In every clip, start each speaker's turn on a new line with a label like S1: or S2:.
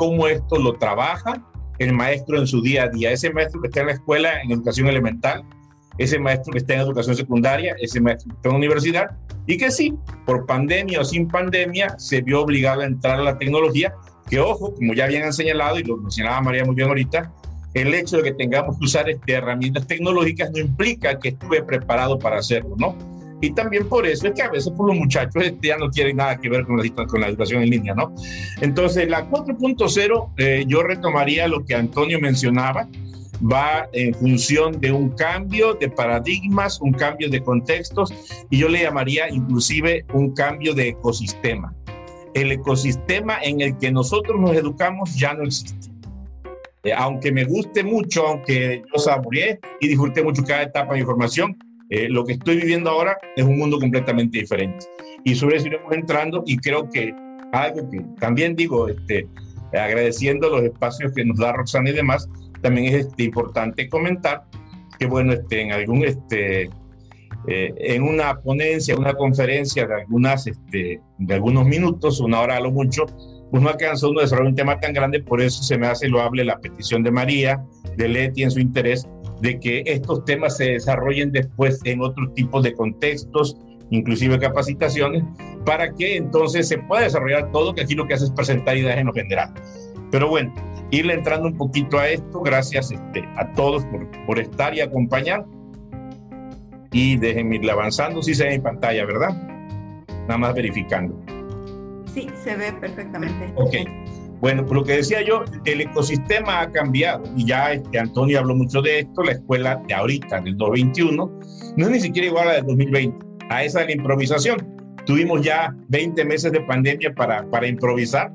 S1: cómo esto lo trabaja el maestro en su día a día. Ese maestro que está en la escuela en educación elemental, ese maestro que está en educación secundaria, ese maestro que está en la universidad, y que sí, por pandemia o sin pandemia, se vio obligado a entrar a la tecnología, que ojo, como ya habían señalado y lo mencionaba María muy bien ahorita, el hecho de que tengamos que usar este, herramientas tecnológicas no implica que estuve preparado para hacerlo, ¿no? Y también por eso es que a veces por los muchachos este, ya no tienen nada que ver con la, con la educación en línea, ¿no? Entonces, la 4.0, eh, yo retomaría lo que Antonio mencionaba, va en función de un cambio de paradigmas, un cambio de contextos, y yo le llamaría inclusive un cambio de ecosistema. El ecosistema en el que nosotros nos educamos ya no existe. Eh, aunque me guste mucho, aunque yo saboreé y disfruté mucho cada etapa de información, eh, lo que estoy viviendo ahora es un mundo completamente diferente. Y sobre eso iremos entrando y creo que algo que también digo, este, agradeciendo los espacios que nos da Roxana y demás, también es este, importante comentar que, bueno, este, en algún, este, eh, en una ponencia, una conferencia de, algunas, este, de algunos minutos, una hora a lo mucho, pues no alcanzó uno a desarrollar un tema tan grande, por eso se me hace loable la petición de María, de Leti en su interés, de que estos temas se desarrollen después en otro tipo de contextos, inclusive capacitaciones, para que entonces se pueda desarrollar todo, que aquí lo que hace es presentar ideas en lo general. Pero bueno, irle entrando un poquito a esto, gracias este, a todos por, por estar y acompañar. Y déjenme irle avanzando, si se ve en pantalla, ¿verdad? Nada más verificando.
S2: Sí, se ve perfectamente.
S1: Ok. Bueno, por lo que decía yo, el ecosistema ha cambiado y ya este, Antonio habló mucho de esto, la escuela de ahorita, del 2021, no es ni siquiera igual a la del 2020, a esa de la improvisación. Tuvimos ya 20 meses de pandemia para, para improvisar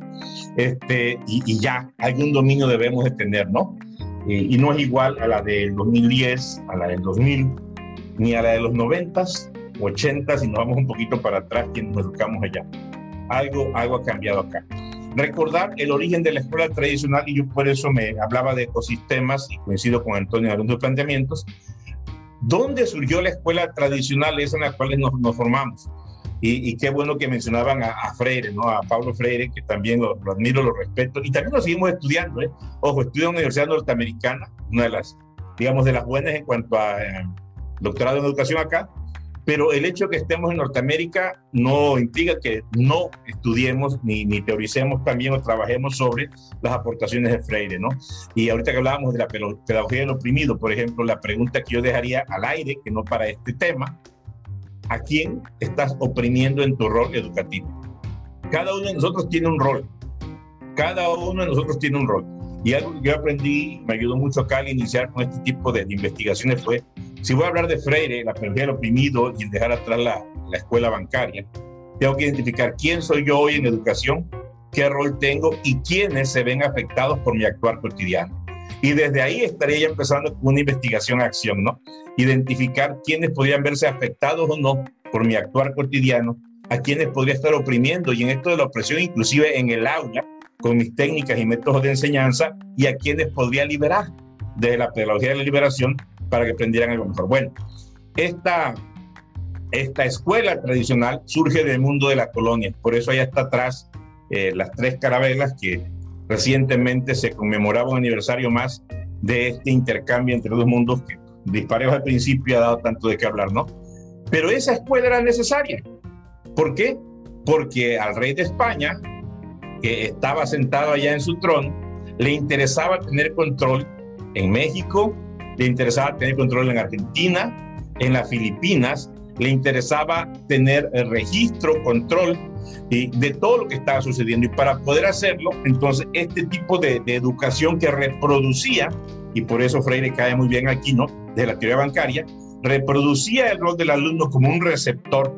S1: este, y, y ya algún dominio debemos de tener, ¿no? Y, y, no es igual a la del 2010, a la del 2000, ni a la de los 90, 80, si nos vamos un poquito para atrás, quienes nos educamos allá. Algo, algo ha cambiado acá recordar el origen de la escuela tradicional y yo por eso me hablaba de ecosistemas y coincido con Antonio en algunos planteamientos. ¿Dónde surgió la escuela tradicional? Es en la cual nos, nos formamos. Y, y, qué bueno que mencionaban a, a, Freire, ¿no? A Pablo Freire, que también lo, lo, admiro, lo respeto. Y también lo seguimos estudiando, ¿eh? Ojo, estudio en la Universidad Norteamericana, una de las, digamos, de las buenas en cuanto a eh, doctorado en educación acá pero el hecho de que estemos en Norteamérica no implica que no estudiemos ni, ni, teoricemos también o trabajemos sobre las aportaciones de Freire, ¿no? Y ahorita que hablábamos de la pedagogía del oprimido, por ejemplo, la pregunta que yo dejaría al aire, que no para este tema, ¿a quién estás oprimiendo en tu rol educativo? Cada uno de nosotros tiene un rol, cada uno de nosotros tiene un rol. Y algo que yo aprendí, me ayudó mucho acá al iniciar con este tipo de, investigaciones fue si voy a hablar de Freire, la pedagogía del oprimido y dejar atrás la, la escuela bancaria, tengo que identificar quién soy yo hoy en educación, qué rol tengo y quiénes se ven afectados por mi actuar cotidiano. Y desde ahí estaría ya empezando una investigación-acción, ¿no? Identificar quiénes podrían verse afectados o no por mi actuar cotidiano, a quiénes podría estar oprimiendo, y en esto de la opresión, inclusive en el aula, con mis técnicas y métodos de enseñanza, y a quienes podría liberar desde la pedagogía de la liberación para que aprendieran algo mejor. Bueno, esta, esta escuela tradicional surge del mundo de la colonia, por eso allá está atrás eh, las tres carabelas que recientemente se conmemoraba un aniversario más de este intercambio entre dos mundos que dispareos al principio ha dado tanto de qué hablar, ¿no? Pero esa escuela era necesaria. ¿Por qué? Porque al rey de España, que estaba sentado allá en su trono, le interesaba tener control en México, le interesaba tener control en Argentina, en las Filipinas, le interesaba tener el registro, control y de todo lo que estaba sucediendo. Y para poder hacerlo, entonces, este tipo de, de, educación que reproducía, y por eso Freire cae muy bien aquí, ¿no? De la teoría bancaria, reproducía el rol del alumno como un receptor,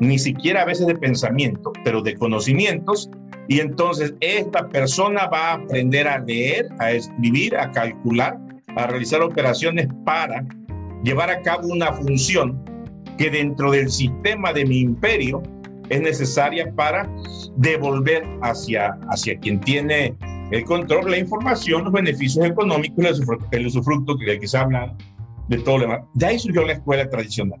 S1: ni siquiera a veces de pensamiento, pero de conocimientos. Y entonces esta persona va a aprender a leer, a escribir, a calcular, a realizar operaciones para llevar a cabo una función que dentro del sistema de mi imperio es necesaria para devolver hacia, hacia quien tiene el control, la información, los beneficios económicos, el usufructo, el usufructo que aquí se habla, de todo lo demás. De ahí surgió la escuela tradicional,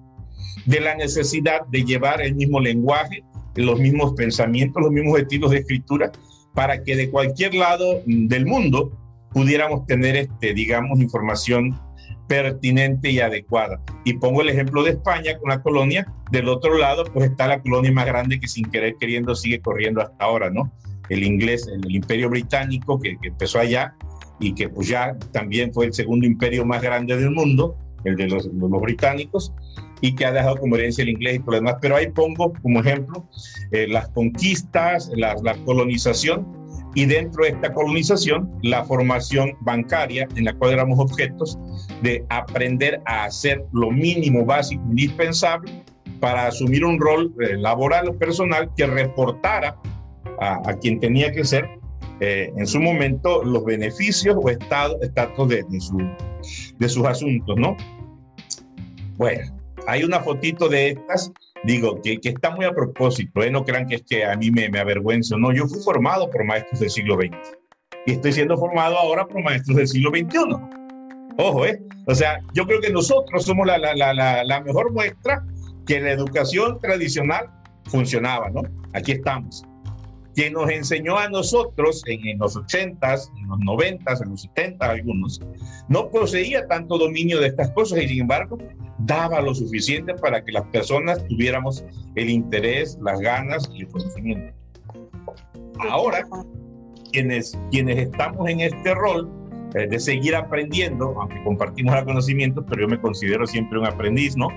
S1: de la necesidad de llevar el mismo lenguaje, los mismos pensamientos, los mismos estilos de escritura para que de cualquier lado del mundo pudiéramos tener, este, digamos, información pertinente y adecuada. Y pongo el ejemplo de España con la colonia, del otro lado pues está la colonia más grande que sin querer queriendo sigue corriendo hasta ahora, ¿no? El inglés, el, imperio británico que, empezó allá y que pues ya también fue el segundo imperio más grande del mundo, el de los, los británicos, y que ha dejado como herencia el inglés y todo lo demás. Pero ahí pongo como ejemplo eh, las conquistas, la, la colonización y dentro de esta colonización la formación bancaria en la cual éramos objetos de aprender a hacer lo mínimo básico indispensable para asumir un rol eh, laboral o personal que reportara a, quien tenía que ser eh, en su momento los beneficios o estado, estatus de, de, su, de sus asuntos, ¿no? Bueno, hay una fotito de estas, digo, que, que está muy a propósito, ¿eh? no crean que es que a mí me, me avergüenzo, no, yo fui formado por maestros del siglo XX y estoy siendo formado ahora por maestros del siglo XXI. Ojo, ¿eh? O sea, yo creo que nosotros somos la, la, la, la mejor muestra que la educación tradicional funcionaba, ¿no? Aquí estamos. Quien nos enseñó a nosotros en, los 80s, en los 90s, en los 70 algunos, no poseía tanto dominio de estas cosas y sin embargo daba lo suficiente para que las personas tuviéramos el interés, las ganas y el conocimiento. Ahora, quienes, quienes estamos en este rol eh, de seguir aprendiendo, aunque compartimos el conocimiento, pero yo me considero siempre un aprendiz, ¿no?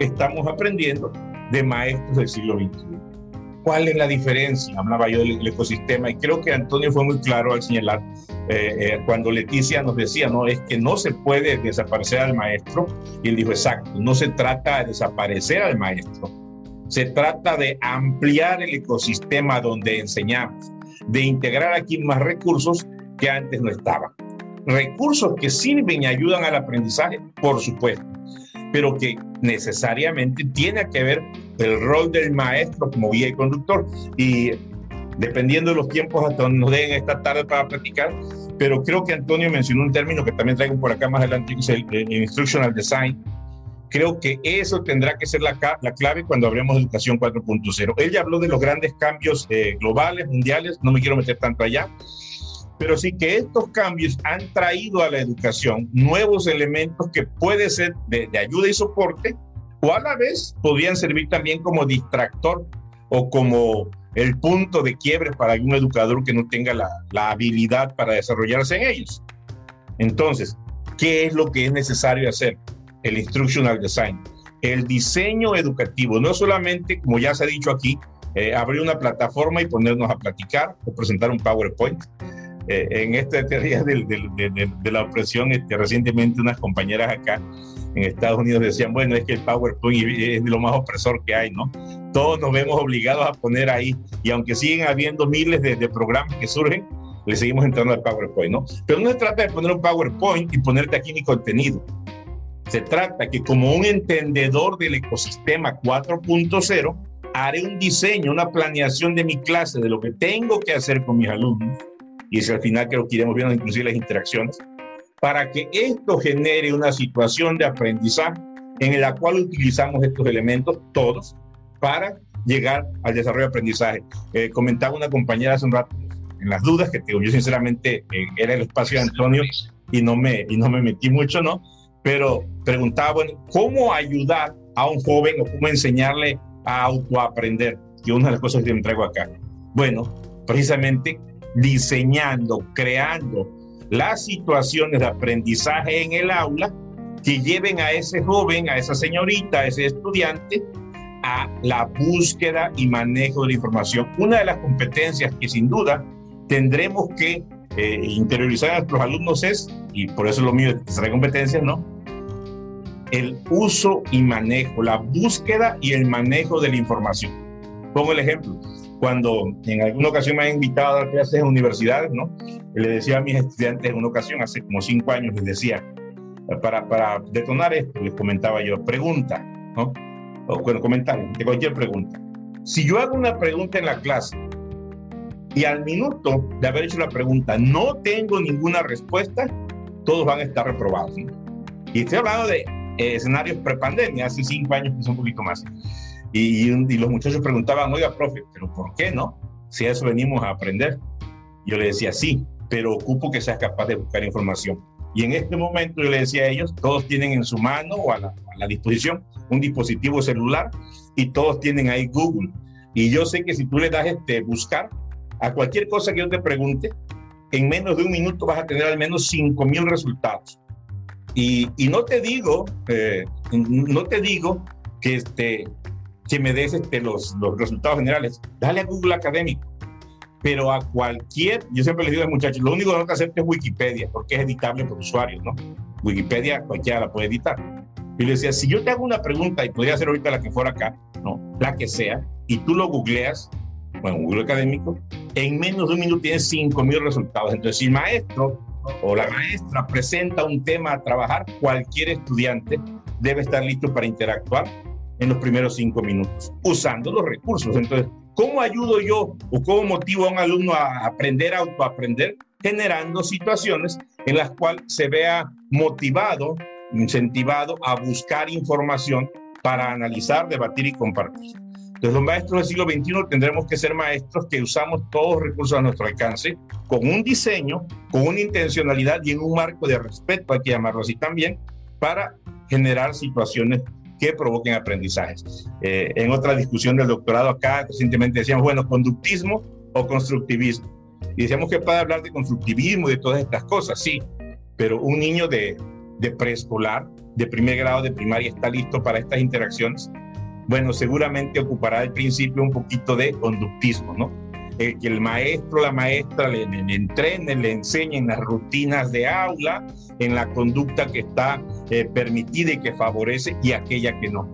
S1: Estamos aprendiendo de maestros del siglo XXI. ¿Cuál es la diferencia? Hablaba yo del ecosistema y creo que Antonio fue muy claro al señalar eh, eh, cuando Leticia nos decía, no, es que no se puede desaparecer al maestro. Y él dijo, exacto, no se trata de desaparecer al maestro, se trata de ampliar el ecosistema donde enseñamos, de integrar aquí más recursos que antes no estaban. Recursos que sirven y ayudan al aprendizaje, por supuesto, pero que necesariamente tiene que ver el rol del maestro como guía y conductor. Y dependiendo de los tiempos hasta donde nos den esta tarde para platicar, pero creo que Antonio mencionó un término que también traigo por acá más adelante, que es el, Instructional Design. Creo que eso tendrá que ser la, la clave cuando hablemos de educación 4.0. Él ya habló de los grandes cambios eh, globales, mundiales, no me quiero meter tanto allá, pero sí que estos cambios han traído a la educación nuevos elementos que pueden ser de, ayuda y soporte, o a la vez podrían servir también como distractor o como el punto de quiebre para algún educador que no tenga la, la habilidad para desarrollarse en ellos. Entonces, ¿qué es lo que es necesario hacer? El instructional design. El diseño educativo, no solamente, como ya se ha dicho aquí, eh, abrir una plataforma y ponernos a platicar o presentar un PowerPoint, eh, en esta teoría de, de, la opresión, este, recientemente unas compañeras acá en Estados Unidos decían, bueno, es que el PowerPoint es lo más opresor que hay, ¿no? Todos nos vemos obligados a poner ahí, y aunque siguen habiendo miles de, programas que surgen, le seguimos entrando al PowerPoint, ¿no? Pero no se trata de poner un PowerPoint y ponerte aquí mi contenido. Se trata que como un entendedor del ecosistema 4.0, haré un diseño, una planeación de mi clase, de lo que tengo que hacer con mis alumnos, y es al final creo que iremos viendo inclusive las interacciones, para que esto genere una situación de aprendizaje en la cual utilizamos estos elementos todos para llegar al desarrollo de aprendizaje. Eh, comentaba una compañera hace un rato en las dudas que yo sinceramente eh, era el espacio de Antonio y no me y no me metí mucho, ¿no? Pero preguntaba, bueno, ¿cómo ayudar a un joven o cómo enseñarle a autoaprender? Que una de las cosas que me traigo acá. Bueno, precisamente diseñando, creando las situaciones de aprendizaje en el aula que lleven a ese joven, a esa señorita, a ese estudiante a la búsqueda y manejo de la información. Una de las competencias que sin duda tendremos que eh, interiorizar a nuestros alumnos es, y por eso lo mío es traer competencias, ¿no? El uso y manejo, la búsqueda y el manejo de la información. Pongo el ejemplo cuando en alguna ocasión me han invitado a dar clases en universidades, ¿no? Le decía a mis estudiantes en una ocasión, hace como cinco años, les decía, para, para detonar esto, les comentaba yo, pregunta, ¿no? O bueno, comentario, de cualquier pregunta. Si yo hago una pregunta en la clase y al minuto de haber hecho la pregunta no tengo ninguna respuesta, todos van a estar reprobados. Y estoy hablando de eh, escenarios prepandemia, hace cinco años, que son un poquito más. Y, los muchachos preguntaban, oiga, profe, ¿pero por qué no? Si a eso venimos a aprender. Yo le decía, sí, pero ocupo que seas capaz de buscar información. Y en este momento yo le decía a ellos, todos tienen en su mano o a la, a la disposición un dispositivo celular y todos tienen ahí Google. Y yo sé que si tú le das este buscar a cualquier cosa que yo te pregunte, en menos de un minuto vas a tener al menos 5.000 resultados. Y, y, no te digo, eh, no te digo que, este, que me des este, los, los resultados generales. Dale a Google Académico. Pero a cualquier, yo siempre les digo a los muchachos, lo único que no te acepto es Wikipedia, porque es editable por usuarios, ¿no? Wikipedia cualquiera la puede editar. Y le decía, si yo te hago una pregunta, y podría ser ahorita la que fuera acá, ¿no? La que sea, y tú lo googleas, bueno, Google Académico, en menos de un minuto tienes 5.000 resultados. Entonces, si el maestro o la maestra presenta un tema a trabajar, cualquier estudiante debe estar listo para interactuar en los primeros cinco minutos, usando los recursos. Entonces, ¿cómo ayudo yo o cómo motivo a un alumno a aprender a autoaprender? Generando situaciones en las cuales se vea motivado, incentivado a buscar información para analizar, debatir y compartir. Entonces, los maestros del siglo XXI tendremos que ser maestros que usamos todos los recursos a nuestro alcance, con un diseño, con una intencionalidad y en un marco de respeto, hay que llamarlo así también, para generar situaciones que provoquen aprendizajes. Eh, en otra discusión del doctorado acá, recientemente decíamos, bueno, conductismo o constructivismo. Y decíamos que puede hablar de constructivismo y de todas estas cosas, sí, pero un niño de, de preescolar, de primer grado de primaria, está listo para estas interacciones. Bueno, seguramente ocupará al principio un poquito de conductismo, ¿no? El que el maestro, la maestra le, le, le enseñe en las rutinas de aula, en la conducta que está eh, permitida y que favorece y aquella que no.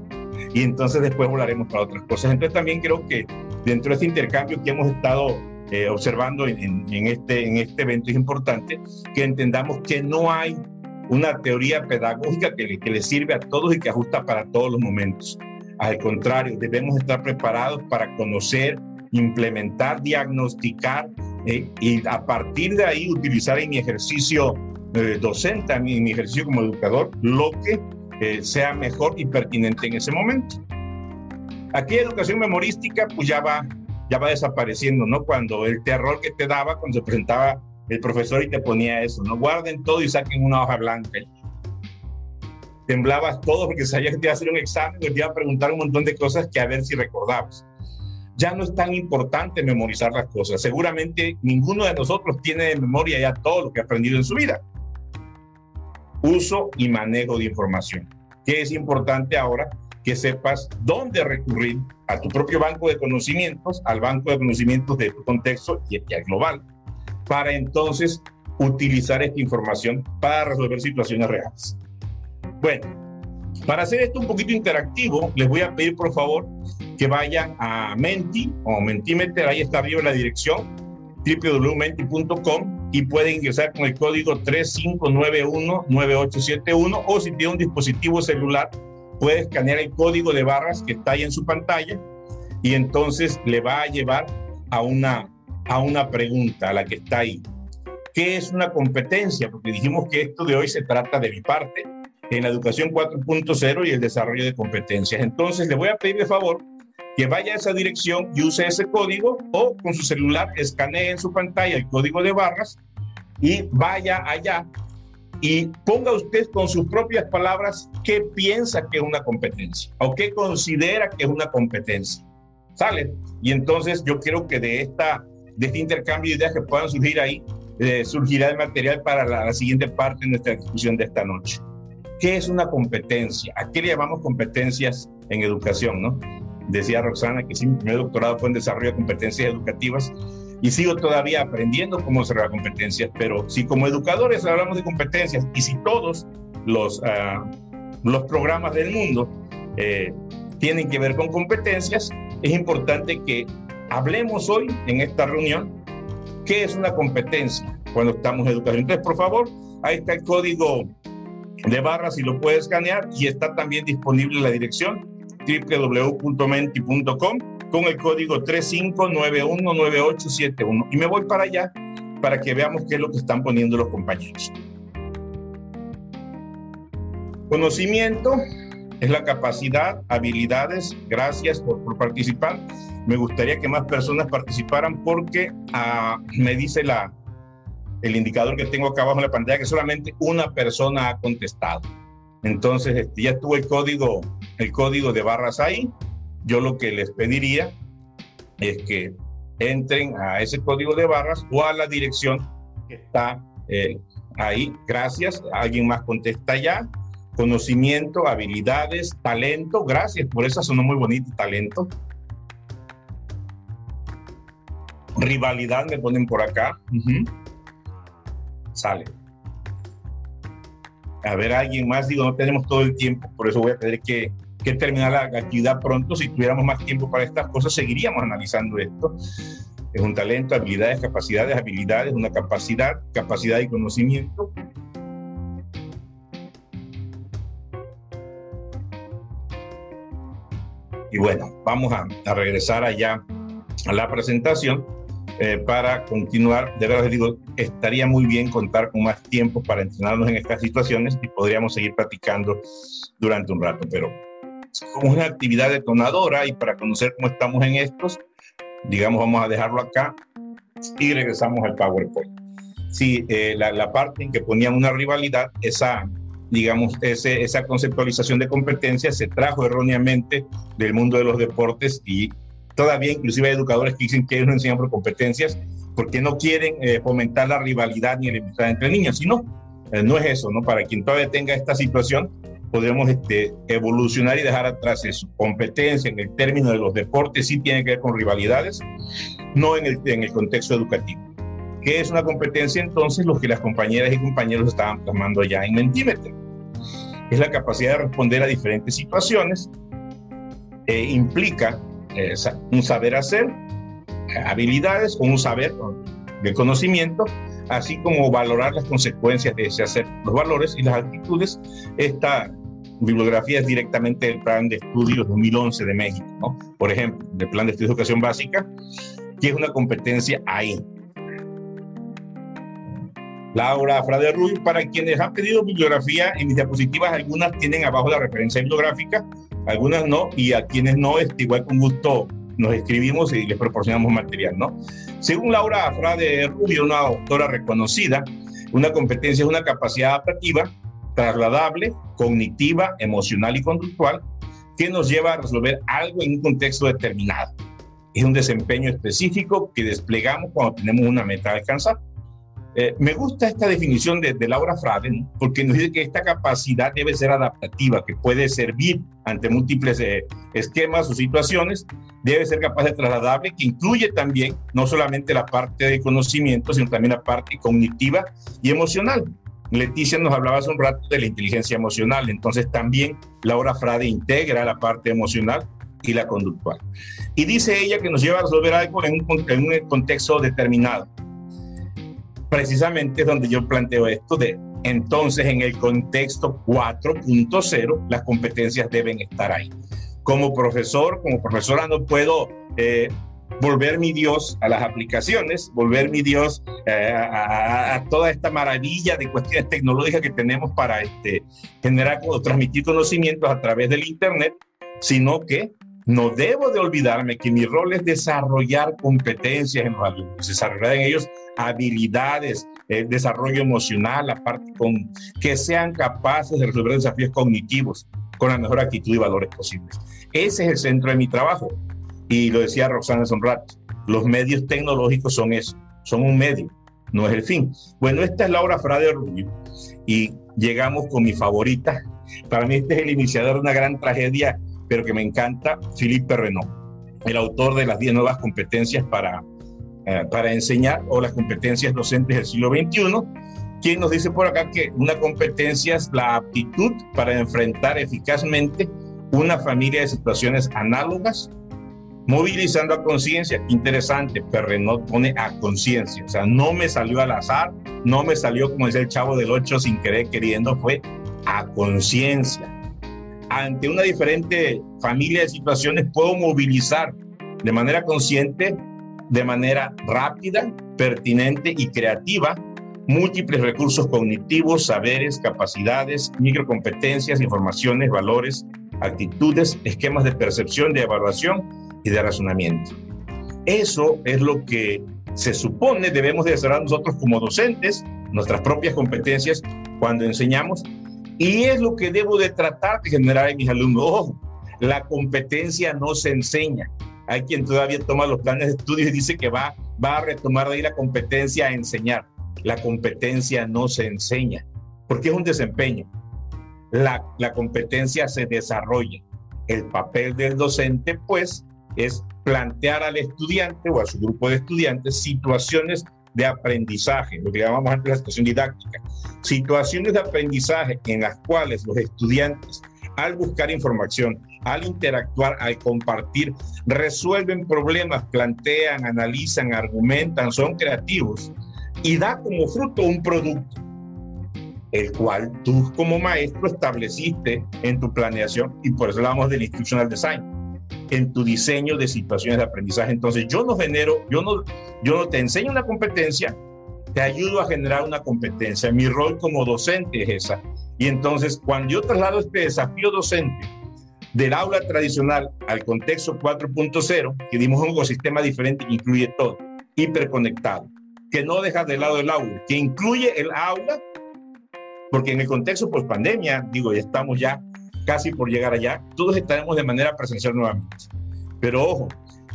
S1: Y entonces después volaremos para otras cosas. Entonces también creo que dentro de este intercambio que hemos estado eh, observando en, en, este, en este evento es importante que entendamos que no hay una teoría pedagógica que le, que le sirve a todos y que ajusta para todos los momentos. Al contrario, debemos estar preparados para conocer, implementar, diagnosticar eh, y a partir de ahí utilizar en mi ejercicio eh, docente, en mi, ejercicio como educador, lo que eh, sea mejor y pertinente en ese momento. Aquí educación memorística pues ya va, ya va desapareciendo, ¿no? Cuando el terror que te daba cuando se presentaba el profesor y te ponía eso, ¿no? Guarden todo y saquen una hoja blanca. Temblabas todo porque sabías que te iba a hacer un examen y te iba a preguntar un montón de cosas que a ver si recordabas ya no es tan importante memorizar las cosas. Seguramente ninguno de nosotros tiene de memoria ya todo lo que ha aprendido en su vida. Uso y manejo de información. Que es importante ahora que sepas dónde recurrir a tu propio banco de conocimientos, al banco de conocimientos de tu contexto y, al global, para entonces utilizar esta información para resolver situaciones reales. Bueno, para hacer esto un poquito interactivo, les voy a pedir por favor que vayan a Menti o Mentimeter, ahí está arriba la dirección www.menti.com y pueden ingresar con el código 3591-9871 o si tiene un dispositivo celular puede escanear el código de barras que está ahí en su pantalla y entonces le va a llevar a una, a una pregunta, a la que está ahí. ¿Qué es una competencia? Porque dijimos que esto de hoy se trata de mi parte en la educación 4.0 y el desarrollo de competencias. Entonces le voy a pedir de favor que vaya a esa dirección y use ese código o con su celular escanee en su pantalla el código de barras y vaya allá y ponga usted con sus propias palabras qué piensa que es una competencia o qué considera que es una competencia. ¿Sale? Y entonces yo quiero que de, esta, de este intercambio de ideas que puedan surgir ahí, eh, surgirá el material para la, la siguiente parte de nuestra discusión de esta noche. ¿Qué es una competencia? ¿A qué le llamamos competencias en educación? ¿no? Decía Roxana que sí, mi primer doctorado fue en desarrollo de competencias educativas y sigo todavía aprendiendo cómo desarrollar competencias, pero si como educadores hablamos de competencias y si todos los, uh, los programas del mundo eh, tienen que ver con competencias, es importante que hablemos hoy en esta reunión qué es una competencia cuando estamos en educación. Entonces, por favor, ahí está el código de barras si lo puedes escanear y está también disponible la dirección www.menti.com con el código 35919871. Y me voy para allá para que veamos qué es lo que están poniendo los compañeros. Conocimiento es la capacidad, habilidades. Gracias por, participar. Me gustaría que más personas participaran porque ah, me dice la, el indicador que tengo acá abajo en la pantalla que solamente una persona ha contestado. Entonces, este, ya estuvo el código, el código de barras ahí. Yo lo que les pediría es que entren a ese código de barras o a la dirección que está eh, ahí. Gracias. Alguien más contesta ya conocimiento, habilidades, talento. Gracias por eso sonó muy bonito, talento. Rivalidad me ponen por acá. Sale. A ver, alguien más, digo, no tenemos todo el tiempo, por eso voy a tener que, que terminar la actividad pronto. Si tuviéramos más tiempo para estas cosas, seguiríamos analizando esto. Es un talento, habilidades, capacidades, habilidades, una capacidad, capacidad y conocimiento, Y bueno, vamos a, regresar allá a la presentación eh, para continuar. De verdad les digo, estaría muy bien contar con más tiempo para entrenarnos en estas situaciones y podríamos seguir platicando durante un rato, pero como una actividad detonadora y para conocer cómo estamos en estos, digamos, vamos a dejarlo acá y regresamos al PowerPoint. Sí, eh, la, la, parte en que ponían una rivalidad, esa, digamos, ese, esa conceptualización de competencias se trajo erróneamente del mundo de los deportes y todavía inclusive hay educadores que dicen que ellos no enseñan por competencias porque no quieren eh, fomentar la rivalidad ni el amistad entre niños, sino eh, no es eso, ¿no? Para quien todavía tenga esta situación, podemos este, evolucionar y dejar atrás eso. Competencia en el término de los deportes sí tiene que ver con rivalidades, no en el, en el contexto educativo. ¿Qué es una competencia entonces? Lo que las compañeras y compañeros estaban tomando ya en Mentimeter. Es la capacidad de responder a diferentes situaciones, e implica eh, un saber hacer, habilidades o un saber de conocimiento, así como valorar las consecuencias de ese hacer, los valores y las actitudes. Esta bibliografía es directamente del Plan de Estudios 2011 de México, ¿no? por ejemplo, del Plan de Estudios de Educación Básica, que es una competencia ahí, Laura Frade Ruiz. Para quienes han pedido bibliografía en mis diapositivas, algunas tienen abajo la referencia bibliográfica, algunas no, y a quienes no, este, igual con gusto nos escribimos y les proporcionamos material, ¿no? Según Laura Frade Rubio, una autora reconocida, una competencia es una capacidad adaptativa, trasladable, cognitiva, emocional y conductual que nos lleva a resolver algo en un contexto determinado. Es un desempeño específico que desplegamos cuando tenemos una meta a alcanzar. Eh, me gusta esta definición de, Laura Fraden porque nos dice que esta capacidad debe ser adaptativa, que puede servir ante múltiples eh, esquemas o situaciones, debe ser capaz de trasladable, que incluye también no solamente la parte de conocimiento, sino también la parte cognitiva y emocional. Leticia nos hablaba hace un rato de la inteligencia emocional, entonces también Laura Frade integra la parte emocional y la conductual. Y dice ella que nos lleva a resolver algo en un contexto determinado precisamente es donde yo planteo esto de entonces en el contexto 4.0 las competencias deben estar ahí. Como profesor, como profesora no puedo eh, volver mi Dios a las aplicaciones, volver mi Dios eh, a, toda esta maravilla de cuestiones tecnológicas que tenemos para este, generar o transmitir conocimientos a través del Internet, sino que no debo de olvidarme que mi rol es desarrollar competencias en los alumnos, desarrollar en ellos habilidades, eh, desarrollo emocional, aparte con que sean capaces de resolver desafíos cognitivos con la mejor actitud y valores posibles. Ese es el centro de mi trabajo. Y lo decía Roxana hace un rato, los medios tecnológicos son eso, son un medio, no es el fin. Bueno, esta es Laura Frade Rubio y llegamos con mi favorita. Para mí este es el iniciador de una gran tragedia pero que me encanta, Philippe Renaud, el autor de las 10 nuevas competencias para, eh, para enseñar o las competencias docentes del siglo XXI, quien nos dice por acá que una competencia es la aptitud para enfrentar eficazmente una familia de situaciones análogas, movilizando a conciencia. Interesante, Renaud pone a conciencia, o sea, no me salió al azar, no me salió como dice el chavo del 8 sin querer queriendo, fue a conciencia ante una diferente familia de situaciones puedo movilizar de manera consciente, de manera rápida, pertinente y creativa múltiples recursos cognitivos, saberes, capacidades, microcompetencias, informaciones, valores actitudes, esquemas de percepción, de evaluación y de razonamiento. Eso es lo que se supone debemos de hacer nosotros como docentes, nuestras propias competencias cuando enseñamos, y es lo que debo de tratar de generar en mis alumnos. Ojo, la competencia no se enseña. Hay quien todavía toma los planes de estudio y dice que va, va a retomar de ahí la competencia a enseñar. La competencia no se enseña, porque es un desempeño. La, la competencia se desarrolla. El papel del docente, pues, es plantear al estudiante o a su grupo de estudiantes situaciones de aprendizaje, lo que llamamos la situación didáctica, situaciones de aprendizaje en las cuales los estudiantes, al buscar información, al interactuar, al compartir, resuelven problemas, plantean, analizan, argumentan, son creativos y da como fruto un producto, el cual tú como maestro estableciste en tu planeación y por eso hablamos del instructional design en tu diseño de situaciones de aprendizaje. Entonces, yo no genero, yo no, yo no te enseño una competencia, te ayudo a generar una competencia. Mi rol como docente es esa. Y entonces, cuando yo traslado este desafío docente del aula tradicional al contexto 4.0, que dimos un ecosistema diferente que incluye todo, hiperconectado, que no deja de lado el aula, que incluye el aula, porque en el contexto post pandemia, digo, ya estamos ya casi por llegar allá, todos estaremos de manera presencial nuevamente. Pero ojo,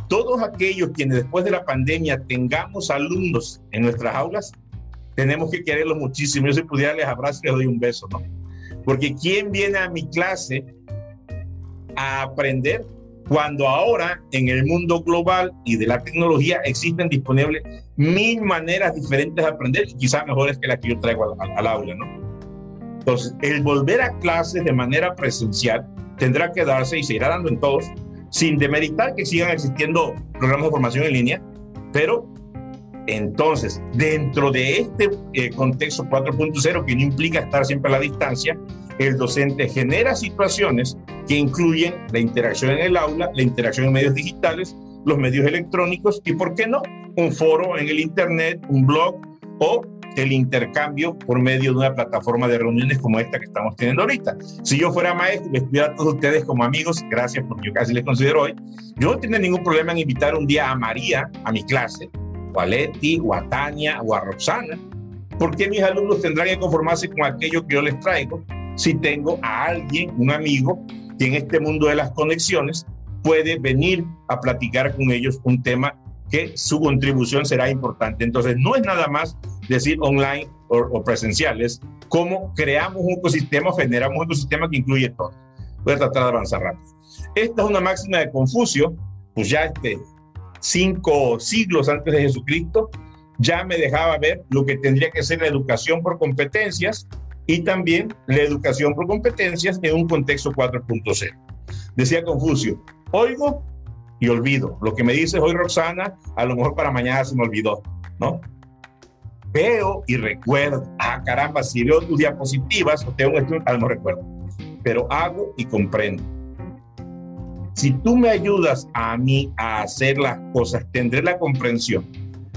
S1: todos aquellos quienes después de la pandemia tengamos alumnos en nuestras aulas, tenemos que quererlos muchísimo. Yo si pudiera les abrazo y les doy un beso, ¿no? Porque ¿quién viene a mi clase a aprender cuando ahora en el mundo global y de la tecnología existen disponibles mil maneras diferentes de aprender y quizás mejores que las que yo traigo al, al aula, ¿no? Entonces, el volver a clases de manera presencial tendrá que darse y se irá dando en todos, sin demeritar que sigan existiendo programas de formación en línea, pero entonces, dentro de este eh, contexto 4.0, que no implica estar siempre a la distancia, el docente genera situaciones que incluyen la interacción en el aula, la interacción en medios digitales, los medios electrónicos y, ¿por qué no?, un foro en el Internet, un blog o el intercambio por medio de una plataforma de reuniones como esta que estamos teniendo ahorita. Si yo fuera maestro y les pidiera a todos ustedes como amigos, gracias porque yo casi les considero hoy, yo no tendría ningún problema en invitar un día a María a mi clase, o a Leti, o a Tania, o a Roxana, porque mis alumnos tendrán que conformarse con aquello que yo les traigo si tengo a alguien, un amigo, que en este mundo de las conexiones puede venir a platicar con ellos un tema que su contribución será importante. Entonces, no es nada más decir online o, presencial, es cómo creamos un ecosistema, generamos un ecosistema que incluye todo. Voy a tratar de avanzar rápido. Esta es una máxima de Confucio, pues ya este, cinco siglos antes de Jesucristo, ya me dejaba ver lo que tendría que ser la educación por competencias y también la educación por competencias en un contexto 4.0. Decía Confucio, oigo y olvido. Lo que me dices hoy, Roxana, a lo mejor para mañana se me olvidó, ¿no? Veo y recuerdo. Ah, caramba, si veo tus diapositivas o tengo un estudio, a lo mejor recuerdo. Pero hago y comprendo. Si tú me ayudas a mí a hacer las cosas, tendré la comprensión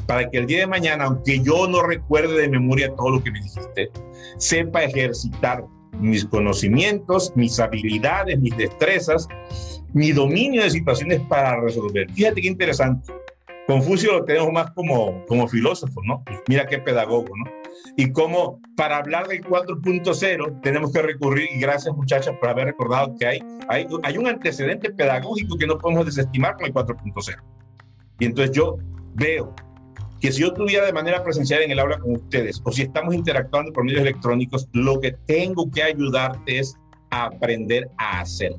S1: para que el día de mañana, aunque yo no recuerde de memoria todo lo que me dijiste, sepa ejercitar mis conocimientos, mis habilidades, mis destrezas mi dominio de situaciones para resolver. Fíjate qué interesante. Confucio lo tenemos más como, como filósofo, ¿no? Mira qué pedagogo, ¿no? Y cómo para hablar del 4.0 tenemos que recurrir, y gracias muchachas por haber recordado que hay, hay, hay un antecedente pedagógico que no podemos desestimar con el 4.0. Y entonces yo veo que si yo estuviera de manera presencial en el aula con ustedes, o si estamos interactuando por medios electrónicos, lo que tengo que ayudarte es a aprender a hacer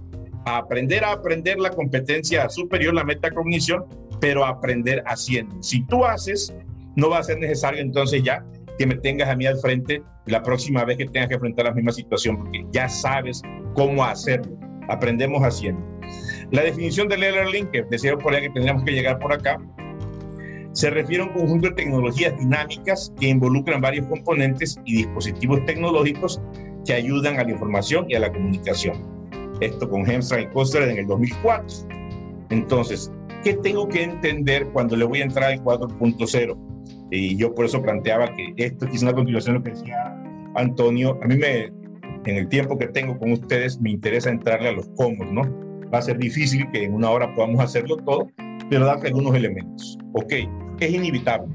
S1: aprender a aprender la competencia superior, la metacognición, pero aprender haciendo. Si tú haces, no va a ser necesario entonces ya que me tengas a mí al frente la próxima vez que tengas que enfrentar la misma situación, porque ya sabes cómo hacerlo. Aprendemos haciendo. La definición del e-learning, que decía por ahí que tendríamos que llegar por acá, se refiere a un conjunto de tecnologías dinámicas que involucran varios componentes y dispositivos tecnológicos que ayudan a la información y a la comunicación esto con Hemstra y Koster en el 2004. Entonces, ¿qué tengo que entender cuando le voy a entrar al 4.0? Y yo por eso planteaba que esto es una continuación de lo que decía Antonio. A mí me, en el tiempo que tengo con ustedes, me interesa entrarle a los cómo, ¿no? Va a ser difícil que en una hora podamos hacerlo todo, pero darle algunos elementos. Ok, es inevitable.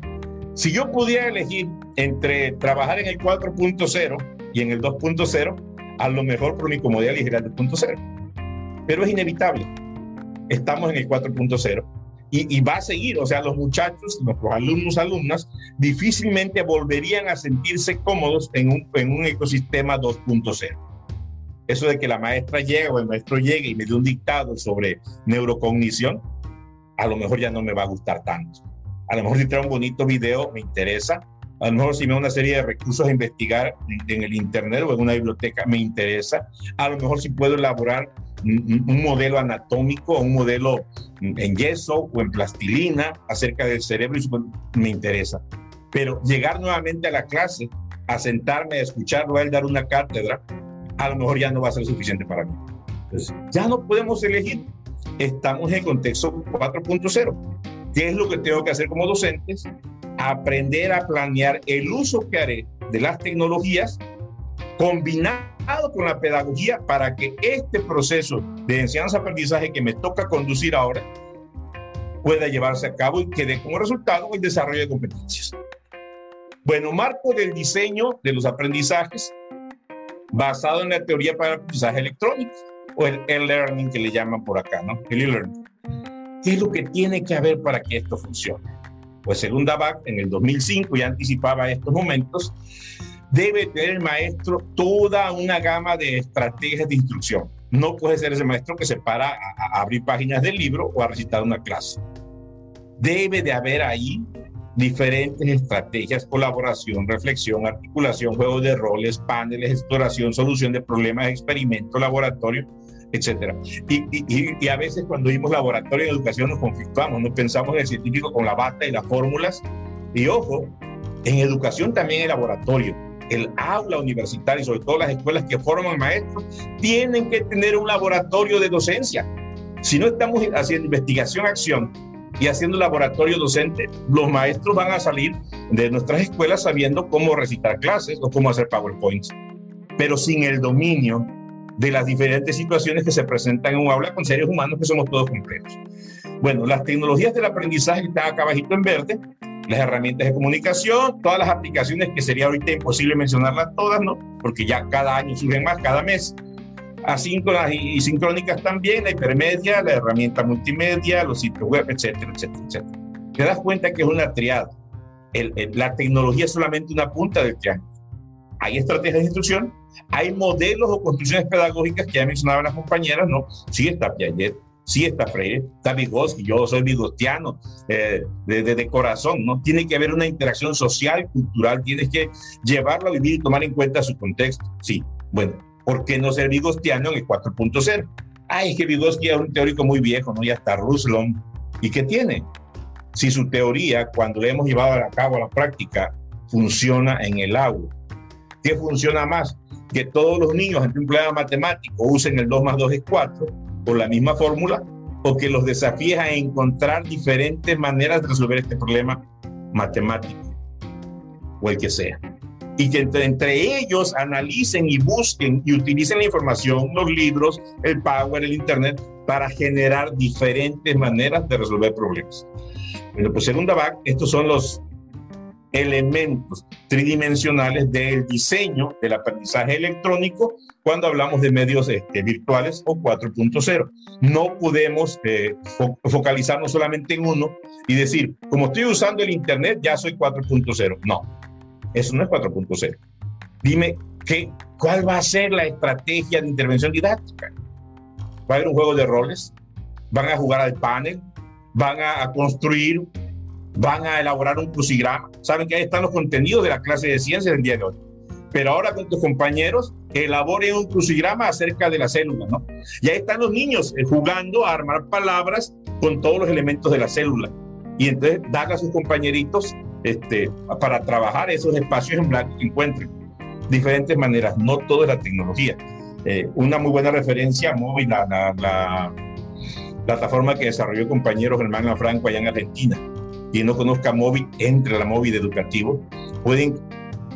S1: Si yo pudiera elegir entre trabajar en el 4.0 y en el 2.0, a lo mejor por mi comodidad elegiría el 2.0. Pero es inevitable. Estamos en el 4.0 y, va a seguir. O sea, los muchachos, nuestros alumnos, alumnas, difícilmente volverían a sentirse cómodos en un, ecosistema 2.0. Eso de que la maestra llega o el maestro llegue y me dé un dictado sobre neurocognición, a lo mejor ya no me va a gustar tanto. A lo mejor si trae un bonito video me interesa. A lo mejor si me da una serie de recursos a investigar en, el Internet o en una biblioteca me interesa. A lo mejor si puedo elaborar un, modelo anatómico, un modelo en yeso o en plastilina acerca del cerebro me interesa. Pero llegar nuevamente a la clase, a sentarme, a escucharlo a él dar una cátedra, a lo mejor ya no va a ser suficiente para mí. Entonces, ya no podemos elegir. Estamos en el contexto 4.0. ¿Qué es lo que tengo que hacer como docentes? Aprender a planear el uso que haré de las tecnologías combinado con la pedagogía para que este proceso de enseñanza-aprendizaje que me toca conducir ahora pueda llevarse a cabo y que dé como resultado el desarrollo de competencias. Bueno, marco del diseño de los aprendizajes basado en la teoría para el aprendizaje electrónico o el e-learning que le llaman por acá, ¿no? El e-learning. ¿Qué es lo que tiene que haber para que esto funcione? Pues según DABAC, en el 2005 ya anticipaba estos momentos, debe tener el maestro toda una gama de estrategias de instrucción. No puede ser ese maestro que se para a, a abrir páginas del libro o a recitar una clase. Debe de haber ahí diferentes estrategias, colaboración, reflexión, articulación, juegos de roles, paneles, exploración, solución de problemas, experimento, laboratorio, etcétera. Y, a veces cuando vimos laboratorio de educación nos conflictuamos, no pensamos en el científico con la bata y las fórmulas. Y ojo, en educación también hay laboratorio. El aula universitaria y sobre todo las escuelas que forman maestros tienen que tener un laboratorio de docencia. Si no estamos haciendo investigación-acción, y haciendo laboratorio docente, los maestros van a salir de nuestras escuelas sabiendo cómo recitar clases o cómo hacer PowerPoints, pero sin el dominio de las diferentes situaciones que se presentan en un aula con seres humanos que somos todos complejos. Bueno, las tecnologías del aprendizaje están acá abajito en verde, las herramientas de comunicación, todas las aplicaciones que sería ahorita imposible mencionarlas todas, ¿no? Porque ya cada año surgen más, cada mes asíncronas y sincrónicas también, la hipermedia, la herramienta multimedia, los sitios web, etcétera, etcétera, etcétera. Te das cuenta que es una triada. la tecnología es solamente una punta del triángulo. Hay estrategias de instrucción, hay modelos o construcciones pedagógicas que ya mencionaban las compañeras, ¿no? Sí está Piaget, sí está Freire, está Vygotsky, yo soy vigostiano eh, de, corazón, ¿no? Tiene que haber una interacción social, cultural, tienes que llevarlo a vivir y tomar en cuenta su contexto. Sí, bueno, ¿por qué no ser Vygostiano en el 4.0? Ay, es que Vygotsky es un teórico muy viejo, ¿no? Ya está Ruslan. ¿Y qué tiene? Si su teoría, cuando la hemos llevado a cabo a la práctica, funciona en el aula. ¿Qué funciona más? Que todos los niños ante un problema matemático usen el 2 más 2 es 4 por la misma fórmula o que los desafíes a encontrar diferentes maneras de resolver este problema matemático o el que sea y que entre, ellos analicen y busquen y utilicen la información, los libros, el Power, el Internet, para generar diferentes maneras de resolver problemas. Bueno, pues según DABAC, estos son los elementos tridimensionales del diseño del aprendizaje electrónico cuando hablamos de medios este, virtuales o 4.0. No podemos eh, focalizarnos solamente en uno y decir, como estoy usando el Internet, ya soy 4.0. No, eso no es 4.0. Dime, ¿qué, ¿cuál va a ser la estrategia de intervención didáctica? ¿Va a haber un juego de roles? ¿Van a jugar al panel? ¿Van a, construir? ¿Van a elaborar un crucigrama? Saben que ahí están los contenidos de la clase de ciencias del día de hoy. Pero ahora con tus compañeros, elaboren un crucigrama acerca de la célula, ¿no? Y ahí están los niños eh, jugando a armar palabras con todos los elementos de la célula. Y entonces dan a sus compañeritos este, para trabajar esos espacios en blanco que encuentren. Diferentes maneras, no todo es la tecnología. Eh, una muy buena referencia, móvil, la, la, plataforma que desarrolló el compañero Germán Franco allá en Argentina. Quien no conozca móvil, entre a la móvil educativo. Pueden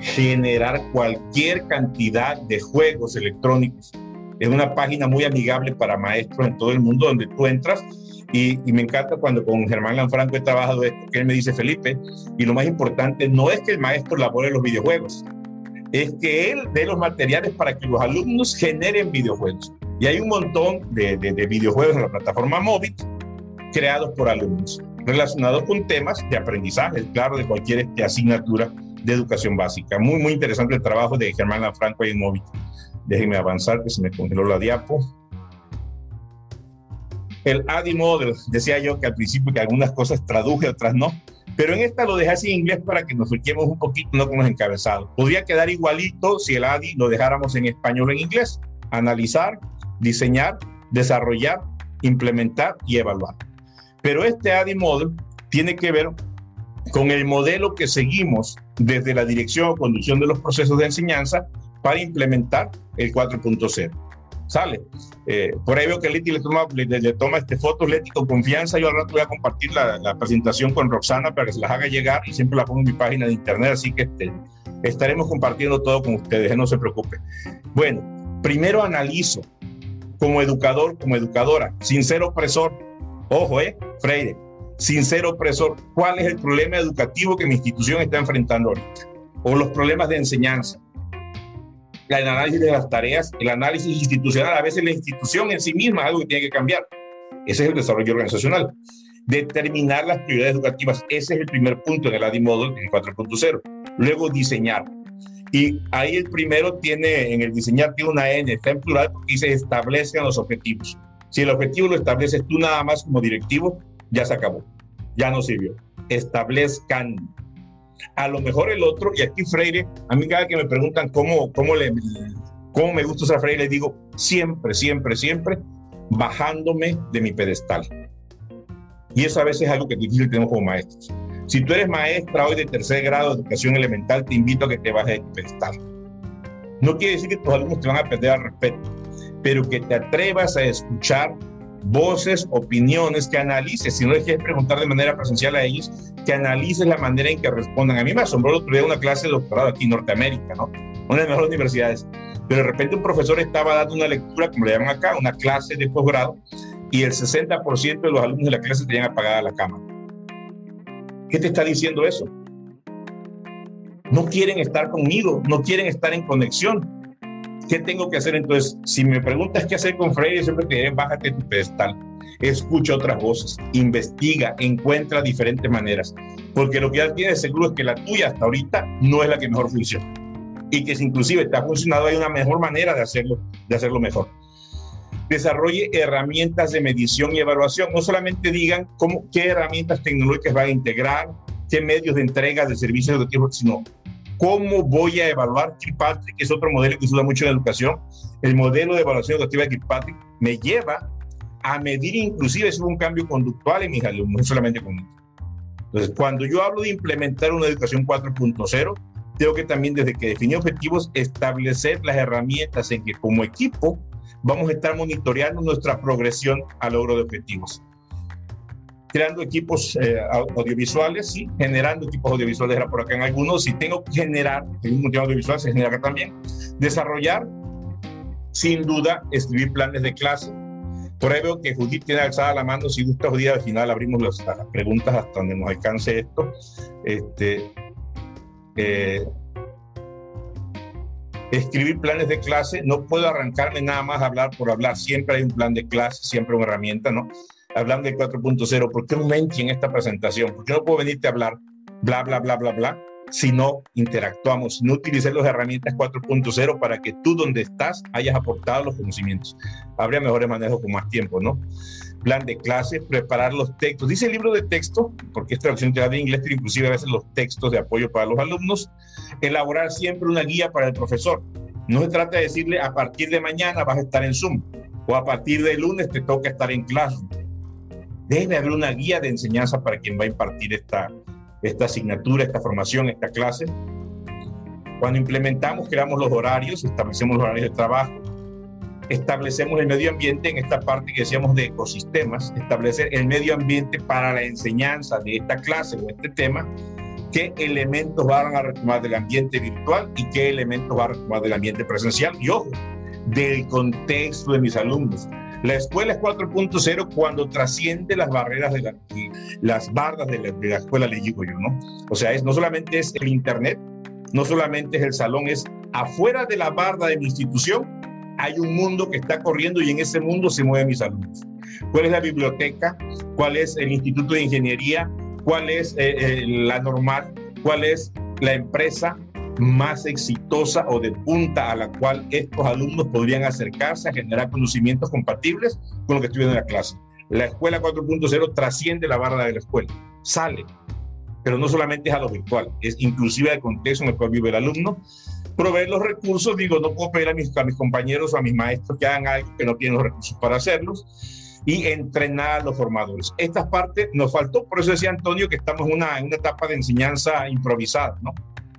S1: generar cualquier cantidad de juegos electrónicos. Es una página muy amigable para maestros en todo el mundo donde tú entras y, me encanta cuando con Germán Lanfranco he trabajado esto, que él me dice, Felipe, y lo más importante no es que el maestro elabore los videojuegos, es que él dé los materiales para que los alumnos generen videojuegos. Y hay un montón de, de videojuegos en la plataforma móvil creados por alumnos, relacionados con temas de aprendizaje, claro, de cualquier este, asignatura de educación básica. Muy, muy interesante el trabajo de Germán Lanfranco en móvil. Déjenme avanzar, que se me congeló la diapo. El ADI Model, decía yo que al principio que algunas cosas traduje, otras no, pero en esta lo dejé así en inglés para que nos fiquemos un poquito, no con los encabezados. Podría quedar igualito si el ADI lo dejáramos en español o en inglés. Analizar, diseñar, desarrollar, implementar y evaluar. Pero este ADI Model tiene que ver con el modelo que seguimos desde la dirección o conducción de los procesos de enseñanza para implementar el 4.0. Sale. Eh, por ahí veo que Leti le toma, le, toma este, fotos, Leti, con confianza. Yo al rato voy a compartir la, presentación con Roxana para que se las haga llegar y siempre la pongo en mi página de internet, así que este, estaremos compartiendo todo con ustedes, no se preocupe. Bueno, primero analizo como educador, como educadora, sin ser opresor. Ojo, eh, Freire, sin ser opresor, cuál es el problema educativo que mi institución está enfrentando ahorita, o los problemas de enseñanza. El análisis de las tareas, el análisis institucional, a veces la institución en sí misma es algo que tiene que cambiar. Ese es el desarrollo organizacional. Determinar las prioridades educativas, ese es el primer punto en el ADI Model en 4.0. Luego diseñar. Y ahí el primero tiene, en el diseñar tiene una N, está en plural porque dice establecen los objetivos. Si el objetivo lo estableces tú nada más como directivo, ya se acabó, ya no sirvió. Establezcan. A lo mejor el otro, y aquí Freire, a mí cada que me preguntan cómo, cómo, le, cómo me gusta usar Freire, le digo siempre, siempre, siempre bajándome de mi pedestal. Y eso a veces es algo que difícil tenemos como maestros. Si tú eres maestra hoy de tercer grado de educación elemental, te invito a que te bajes de tu pedestal. No quiere decir que tus alumnos te van a perder al respeto, pero que te atrevas a escuchar voces, opiniones, que analices, si no les quieres preguntar de manera presencial a ellos, que analices la manera en que respondan. A mí me asombró el otro día una clase de doctorado aquí en Norteamérica, ¿no? Una de las mejores universidades. Pero de repente un profesor estaba dando una lectura, como le llaman acá, una clase de posgrado, y el 60% de los alumnos de la clase tenían apagada la cámara. ¿Qué te está diciendo eso? No quieren estar conmigo, no quieren estar en conexión ¿Qué tengo que hacer entonces? Si me preguntas qué hacer con Freire, siempre te diré, bájate tu pedestal, escucha otras voces, investiga, encuentra diferentes maneras, porque lo que ya tienes seguro es que la tuya hasta ahorita no es la que mejor funciona y que si inclusive te ha funcionado hay una mejor manera de hacerlo, de hacerlo mejor. Desarrolle herramientas de medición y evaluación. No solamente digan cómo, qué herramientas tecnológicas van a integrar, qué medios de entrega de servicios educativos, sino ¿Cómo voy a evaluar Kirkpatrick? Es otro modelo que se usa mucho en educación. El modelo de evaluación educativa de Kirkpatrick me lleva a medir inclusive si un cambio conductual en mis alumnos, no solamente conmigo. Entonces, cuando yo hablo de implementar una educación 4.0, tengo que también desde que definí objetivos establecer las herramientas en que como equipo vamos a estar monitoreando nuestra progresión al logro de objetivos creando equipos eh, audiovisuales, sí, generando equipos audiovisuales, era por acá en algunos, si tengo que generar, un motivo audiovisual se genera también, desarrollar, sin duda, escribir planes de clase. Por ahí veo que Judith tiene alzada la mano, si gusta Judith, al final abrimos las, preguntas hasta donde nos alcance esto. Este, eh, escribir planes de clase, no puedo arrancarme nada más a hablar por hablar, siempre hay un plan de clase, siempre una herramienta, ¿no? Hablando del 4.0, ¿por qué un Menchi en esta presentación? ¿Por qué no puedo venirte a hablar bla, bla, bla, bla, bla? Si no interactuamos, si no utilicé las herramientas 4.0 para que tú donde estás hayas aportado los conocimientos. Habría mejores manejos con más tiempo, ¿no? Plan de clase, preparar los textos. Dice el libro de texto, porque es traducción de inglés, pero inclusive a veces los textos de apoyo para los alumnos. Elaborar siempre una guía para el profesor. No se trata de decirle a partir de mañana vas a estar en Zoom o a partir de lunes te toca estar en clase debe haber una guía de enseñanza para quien va a impartir esta, esta asignatura, esta formación, esta clase. Cuando implementamos, creamos los horarios, establecemos los horarios de trabajo, establecemos el medio ambiente en esta parte que decíamos de ecosistemas, establecer el medio ambiente para la enseñanza de esta clase o este tema, qué elementos van a retomar del ambiente virtual y qué elementos van a retomar del ambiente presencial. Y ojo, del contexto de mis alumnos. La escuela es 4.0 cuando trasciende las barreras de las bardas la, de la, escuela, le digo yo, ¿no? O sea, es, no solamente es el Internet, no solamente es el salón, es afuera de la barda de mi institución, hay un mundo que está corriendo y en ese mundo se mueven mis alumnos. ¿Cuál es la biblioteca? ¿Cuál es el Instituto de Ingeniería? ¿Cuál es eh, eh, la normal? ¿Cuál es la empresa? Más exitosa o de punta a la cual estos alumnos podrían acercarse a generar conocimientos compatibles con lo que estudian en la clase. La escuela 4.0 trasciende la barra de la escuela, sale, pero no solamente es a lo virtual, es inclusive al contexto en el cual vive el alumno. Proveer los recursos, digo, no puedo pedir a mis, a mis compañeros o a mis maestros que hagan algo que no tienen los recursos para hacerlos y entrenar a los formadores. Esta parte nos faltó, por eso decía Antonio que estamos una, en una etapa de enseñanza improvisada, ¿no?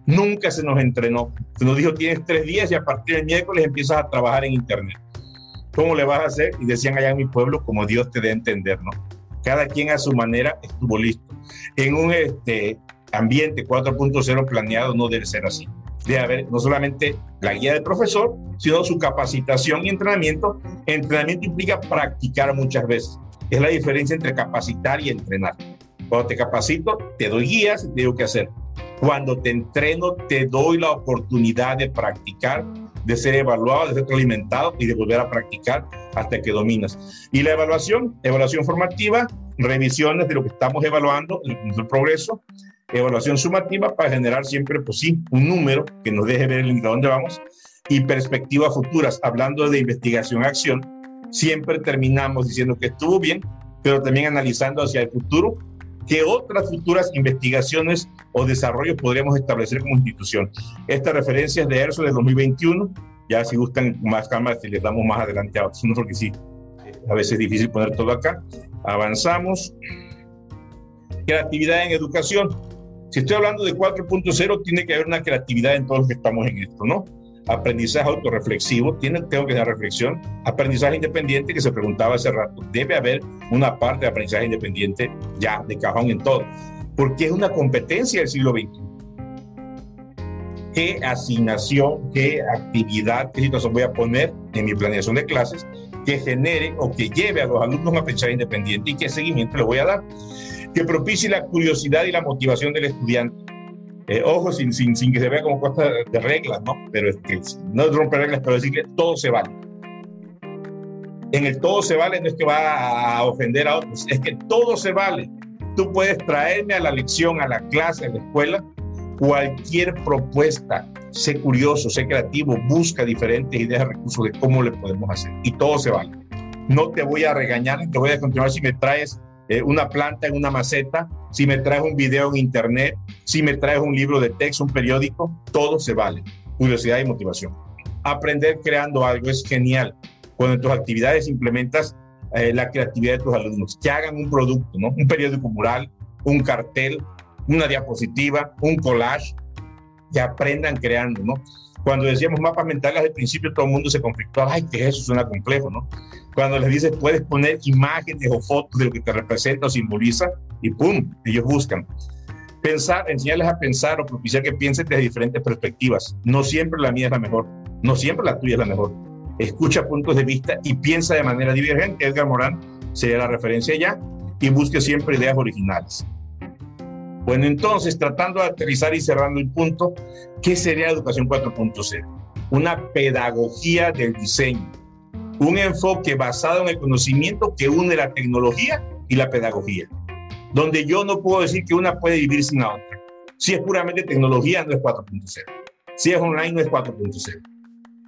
S1: Nunca se nos entrenó. Se nos dijo, tienes tres días y a partir del miércoles empiezas a trabajar en Internet. ¿Cómo le vas a hacer? Y decían allá en mi pueblo, como Dios te dé a entender, ¿no? Cada quien a su manera estuvo listo. En un este, ambiente 4.0 planeado no debe ser así. Debe haber no solamente la guía del profesor, sino su capacitación y entrenamiento. Entrenamiento implica practicar muchas veces. Es la diferencia entre capacitar y entrenar. Cuando te capacito, te doy guías y te digo qué hacer. Cuando te entreno, te doy la oportunidad de practicar, de ser evaluado, de ser alimentado y de volver a practicar hasta que dominas. Y la evaluación, evaluación formativa, revisiones de lo que estamos evaluando, el, progreso, evaluación sumativa para generar siempre, pues sí, un número que nos deje ver a dónde vamos y perspectivas futuras. Hablando de investigación-acción, siempre terminamos diciendo que estuvo bien, pero también analizando hacia el futuro qué otras futuras investigaciones o desarrollos podríamos establecer como institución. Esta referencia es de ERSO del 2021, ya si gustan más si les damos más adelante a otros, porque sí, a veces es difícil poner todo acá. Avanzamos. Creatividad en educación. Si estoy hablando de 4.0, tiene que haber una creatividad en todos los que estamos en esto, ¿no? Aprendizaje autorreflexivo, tiene, tengo que dar reflexión, aprendizaje independiente que se preguntaba hace rato, debe haber una parte de aprendizaje independiente ya de cajón en todo, porque es una competencia del siglo XXI. ¿Qué asignación, qué actividad, qué situación voy a poner en mi planeación de clases que genere o que lleve a los alumnos a aprendizaje independiente y qué seguimiento le voy a dar? Que propicie la curiosidad y la motivación del estudiante eh, ojo, sin, sin, sin, que se vea como cosa de reglas, ¿no? Pero es que no romper reglas, pero decir que todo se vale. En el todo se vale no es que va a ofender a otros, es que todo se vale. Tú puedes traerme a la lección, a la clase, a la escuela, cualquier propuesta. Sé curioso, sé creativo, busca diferentes ideas, recursos de cómo le podemos hacer. Y todo se vale. No te voy a regañar, te voy a continuar si me traes eh, una planta en una maceta, si me traes un video en internet, si me traes un libro de texto, un periódico, todo se vale. Curiosidad y motivación. Aprender creando algo es genial. Cuando en tus actividades implementas eh, la creatividad de tus alumnos, que hagan un producto, ¿no? Un periódico mural, un cartel, una diapositiva, un collage, que aprendan creando, ¿no? Cuando decíamos mapas mentales al principio, todo el mundo se conflictó, ay, que eso suena complejo, ¿no? Cuando les dices, puedes poner imágenes o fotos de lo que te representa o simboliza, y ¡pum! Ellos buscan. Pensar, enseñarles a pensar o propiciar que piensen desde diferentes perspectivas. No siempre la mía es la mejor, no siempre la tuya es la mejor. Escucha puntos de vista y piensa de manera divergente. Edgar Morán sería la referencia ya y busque siempre ideas originales. Bueno, entonces, tratando de aterrizar y cerrando el punto, ¿qué sería educación 4.0? Una pedagogía del diseño, un enfoque basado en el conocimiento que une la tecnología y la pedagogía, donde yo no puedo decir que una puede vivir sin la otra. Si es puramente tecnología, no es 4.0. Si es online, no es 4.0.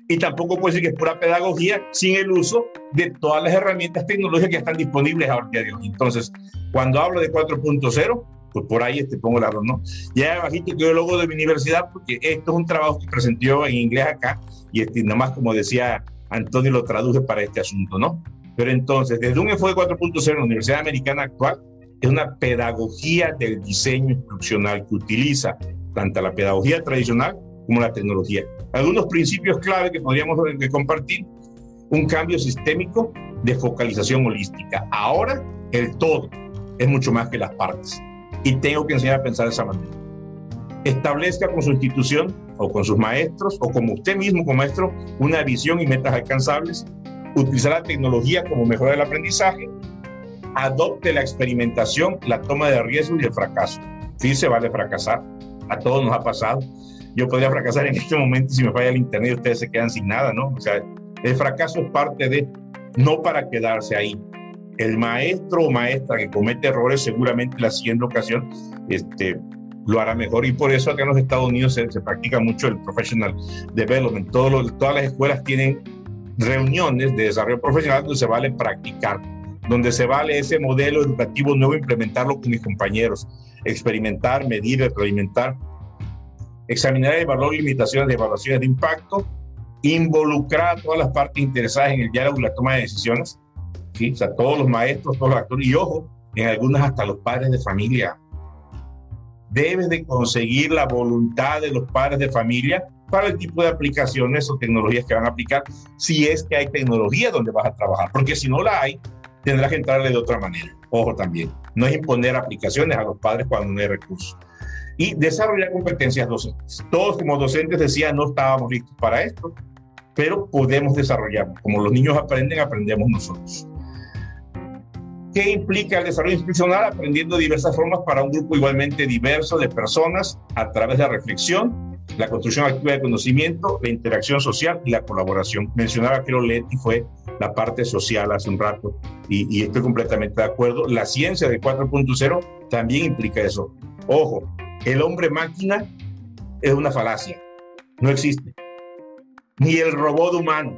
S1: Y tampoco puedo decir que es pura pedagogía sin el uso de todas las herramientas tecnológicas que están disponibles ahora día hoy. Entonces, cuando hablo de 4.0, pues por ahí este pongo la ¿no? Ya abajito quedó el logo de mi universidad porque esto es un trabajo que presentó en inglés acá y este, nomás como decía Antonio lo traduje para este asunto, ¿no? Pero entonces, desde un enfoque 4.0, la Universidad Americana actual es una pedagogía del diseño instruccional que utiliza tanto la pedagogía tradicional como la tecnología. Algunos principios clave que podríamos compartir, un cambio sistémico de focalización holística. Ahora el todo es mucho más que las partes y tengo que enseñar a pensar de esa manera. establezca con su institución o con sus maestros o como usted mismo como maestro una visión y metas alcanzables, utilizar la tecnología como mejora del aprendizaje, adopte la experimentación, la toma de riesgos y el fracaso. Sí se vale fracasar, a todos nos ha pasado. Yo podría fracasar en este momento si me falla el internet ustedes se quedan sin nada, ¿no? O sea, el fracaso es parte de, no para quedarse ahí. El maestro o maestra que comete errores seguramente la siguiente ocasión este, lo hará mejor y por eso acá en los Estados Unidos se, practica mucho el professional development. todas las escuelas tienen reuniones de desarrollo profesional donde se vale practicar, donde se vale ese modelo educativo nuevo implementarlo con mis compañeros, experimentar, medir, retroalimentar, examinar el valor, limitaciones de evaluaciones de impacto, involucrar a todas las partes interesadas en el diálogo y la toma de decisiones, ¿sí? o sea, todos los maestros, todos los actores, y ojo, en algunas hasta los padres de familia. Debes de conseguir la voluntad de los padres de familia para el tipo de aplicaciones o tecnologías que van a aplicar, si es que hay tecnología donde vas a trabajar, porque si no la hay, tendrás que entrarle de otra manera. Ojo también, no es imponer aplicaciones a los padres cuando no hay recursos. Y desarrollar competencias docentes. Todos como docentes decían no estábamos listos para esto, pero podemos desarrollarlo. Como los niños aprenden, aprendemos nosotros. ¿Qué implica el desarrollo institucional? Aprendiendo diversas formas para un grupo igualmente diverso de personas a través de la reflexión, la construcción activa de conocimiento, la interacción social y la colaboración. Mencionaba que Leti fue la parte social hace un rato y, y estoy completamente de acuerdo. La ciencia de 4.0 también implica eso. Ojo, el hombre máquina es una falacia, no existe ni el robot humano.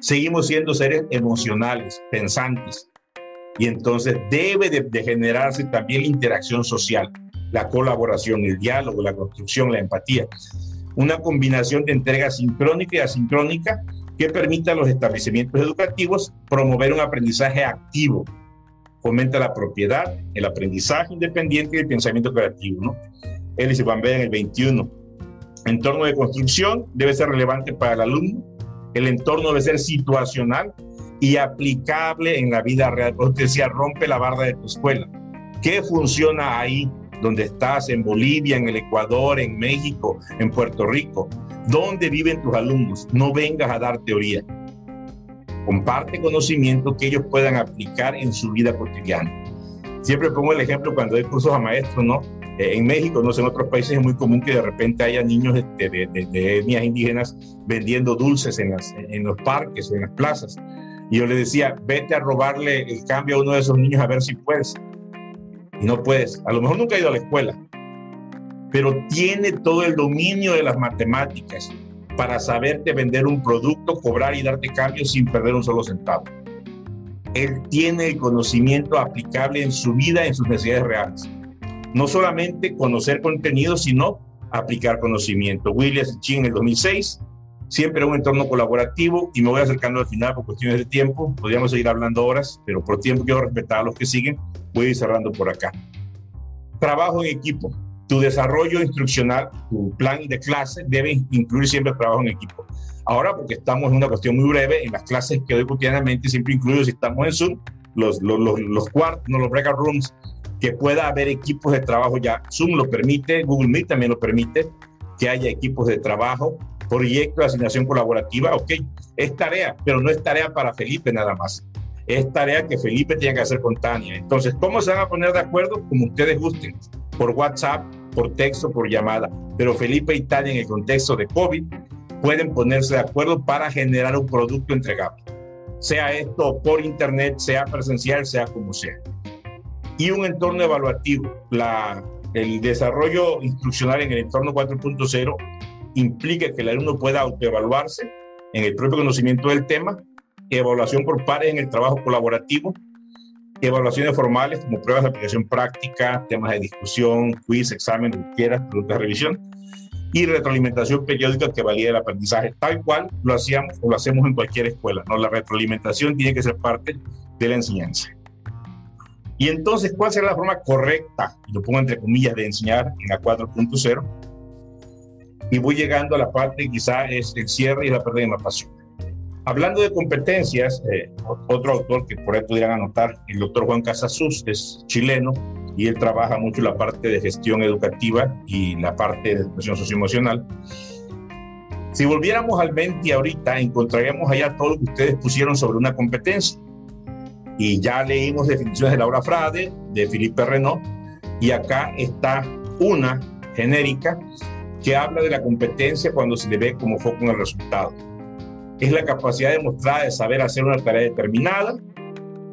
S1: Seguimos siendo seres emocionales, pensantes. Y entonces debe de, generarse también la interacción social, la colaboración, el diálogo, la construcción, la empatía. Una combinación de entrega sincrónica y asincrónica que permita a los establecimientos educativos promover un aprendizaje activo. Fomenta la propiedad, el aprendizaje independiente y el pensamiento creativo. ¿no? Él Van en el 21 entorno de construcción debe ser relevante para el alumno, el entorno debe ser situacional y aplicable en la vida real. Porque decía, rompe la barra de tu escuela. ¿Qué funciona ahí donde estás, en Bolivia, en el Ecuador, en México, en Puerto Rico? ¿Dónde viven tus alumnos? No vengas a dar teoría. Comparte conocimiento que ellos puedan aplicar en su vida cotidiana. Siempre pongo el ejemplo cuando doy cursos a maestros, ¿no? Eh, en México, no sé, en otros países es muy común que de repente haya niños de, de, etnias indígenas vendiendo dulces en, las, en los parques en las plazas. Y yo le decía, vete a robarle el cambio a uno de esos niños a ver si puedes. Y no puedes. A lo mejor nunca ha ido a la escuela, pero tiene todo el dominio de las matemáticas para saberte vender un producto, cobrar y darte cambio sin perder un solo centavo. Él tiene el conocimiento aplicable en su vida, en sus necesidades reales no solamente conocer contenido, sino aplicar conocimiento. Williams Chin en el 2006, siempre un entorno colaborativo y me voy acercando al final por cuestiones de tiempo. Podríamos seguir hablando horas, pero por tiempo quiero respetar a los que siguen. Voy a ir cerrando por acá. Trabajo en equipo. Tu desarrollo instruccional, tu plan de clase debe incluir siempre trabajo en equipo. Ahora, porque estamos en una cuestión muy breve, en las clases que doy cotidianamente siempre incluyo, si estamos en Zoom, los, los, los, los cuartos, los breakout rooms que pueda haber equipos de trabajo ya. Zoom lo permite, Google Meet también lo permite, que haya equipos de trabajo, proyecto de asignación colaborativa, ok, es tarea, pero no es tarea para Felipe nada más. Es tarea que Felipe tiene que hacer con Tania. Entonces, ¿cómo se van a poner de acuerdo? Como ustedes gusten, por WhatsApp, por texto, por llamada. Pero Felipe y Tania en el contexto de COVID pueden ponerse de acuerdo para generar un producto entregable. Sea esto por internet, sea presencial, sea como sea y un entorno evaluativo. La, el desarrollo instruccional en el entorno 4.0 implica que el alumno pueda autoevaluarse en el propio conocimiento del tema, evaluación por pares en el trabajo colaborativo, evaluaciones formales como pruebas de aplicación práctica, temas de discusión, quiz, examen, lo que quieras, preguntas de revisión, y retroalimentación periódica que valide el aprendizaje, tal cual lo hacíamos o lo hacemos en cualquier escuela. ¿no? La retroalimentación tiene que ser parte de la enseñanza. Y entonces, ¿cuál será la forma correcta? Y lo pongo entre comillas de enseñar en la 4.0. Y voy llegando a la parte quizá es el cierre y la pérdida de la pasión. Hablando de competencias, eh, otro autor que por ahí pudieran anotar, el doctor Juan Casasus, es chileno, y él trabaja mucho la parte de gestión educativa y la parte de educación socioemocional. Si volviéramos al Menti ahorita, encontraríamos allá todo lo que ustedes pusieron sobre una competencia. Y ya leímos definiciones de Laura Frade, de Felipe Renault, y acá está una genérica que habla de la competencia cuando se le ve como foco en el resultado. Es la capacidad demostrada de saber hacer una tarea determinada,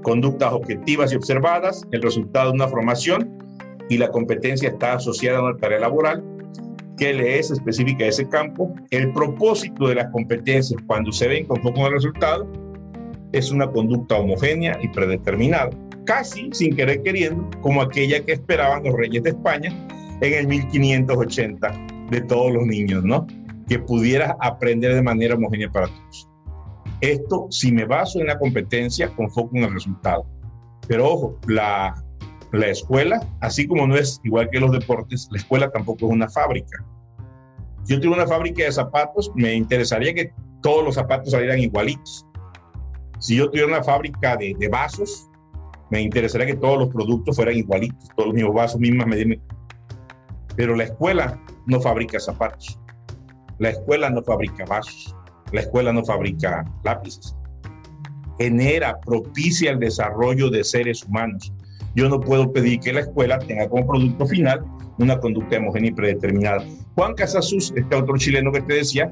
S1: conductas objetivas y observadas, el resultado de una formación y la competencia está asociada a una tarea laboral que le es específica a ese campo. El propósito de las competencias cuando se ven con foco en el resultado es una conducta homogénea y predeterminada, casi sin querer queriendo, como aquella que esperaban los reyes de España en el 1580 de todos los niños, ¿no? Que pudieras aprender de manera homogénea para todos. Esto si me baso en la competencia con foco en el resultado. Pero ojo, la, la escuela, así como no es igual que los deportes, la escuela tampoco es una fábrica. Yo tengo una fábrica de zapatos, me interesaría que todos los zapatos salieran igualitos. Si yo tuviera una fábrica de, de vasos, me interesaría que todos los productos fueran igualitos, todos los mismos vasos, mismas medidas. Pero la escuela no fabrica zapatos. La escuela no fabrica vasos. La escuela no fabrica lápices. Genera, propicia el desarrollo de seres humanos. Yo no puedo pedir que la escuela tenga como producto final una conducta homogénea y predeterminada. Juan Casasus, este autor chileno que te decía,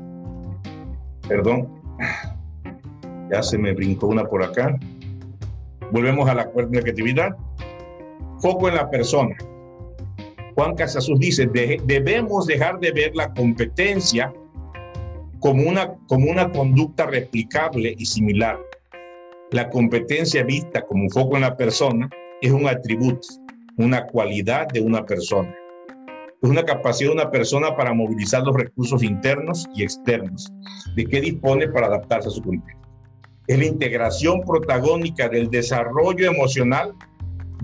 S1: perdón, ya se me brincó una por acá. Volvemos a la creatividad. Foco en la persona. Juan Casasus dice, debemos dejar de ver la competencia como una, como una conducta replicable y similar. La competencia vista como un foco en la persona es un atributo, una cualidad de una persona. Es una capacidad de una persona para movilizar los recursos internos y externos, de qué dispone para adaptarse a su contexto. Es la integración protagónica del desarrollo emocional,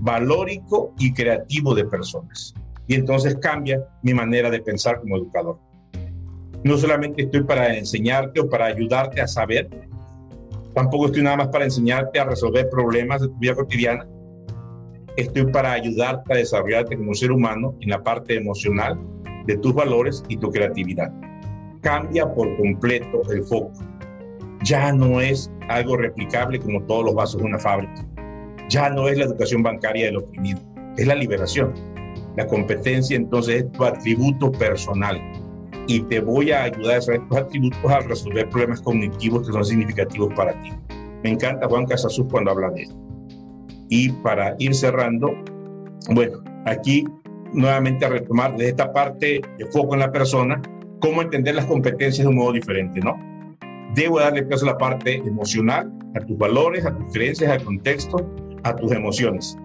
S1: valórico y creativo de personas y entonces cambia mi manera de pensar como educador. No solamente estoy para enseñarte o para ayudarte a saber, tampoco estoy nada más para enseñarte a resolver problemas de tu vida cotidiana, estoy para ayudarte a desarrollarte como ser humano en la parte emocional de tus valores y tu creatividad. Cambia por completo el foco. Ya no es algo replicable como todos los vasos de una fábrica. Ya no es la educación bancaria del oprimido, es la liberación la competencia entonces es tu atributo personal y te voy a ayudar a desarrollar tus atributos a resolver problemas cognitivos que son significativos para ti. Me encanta Juan Casasus cuando habla de esto. Y para ir cerrando, bueno, aquí nuevamente a retomar de esta parte de foco en la persona, cómo entender las competencias de un modo diferente, ¿no? Debo darle peso a la parte emocional, a tus valores, a tus creencias, al contexto, a tus emociones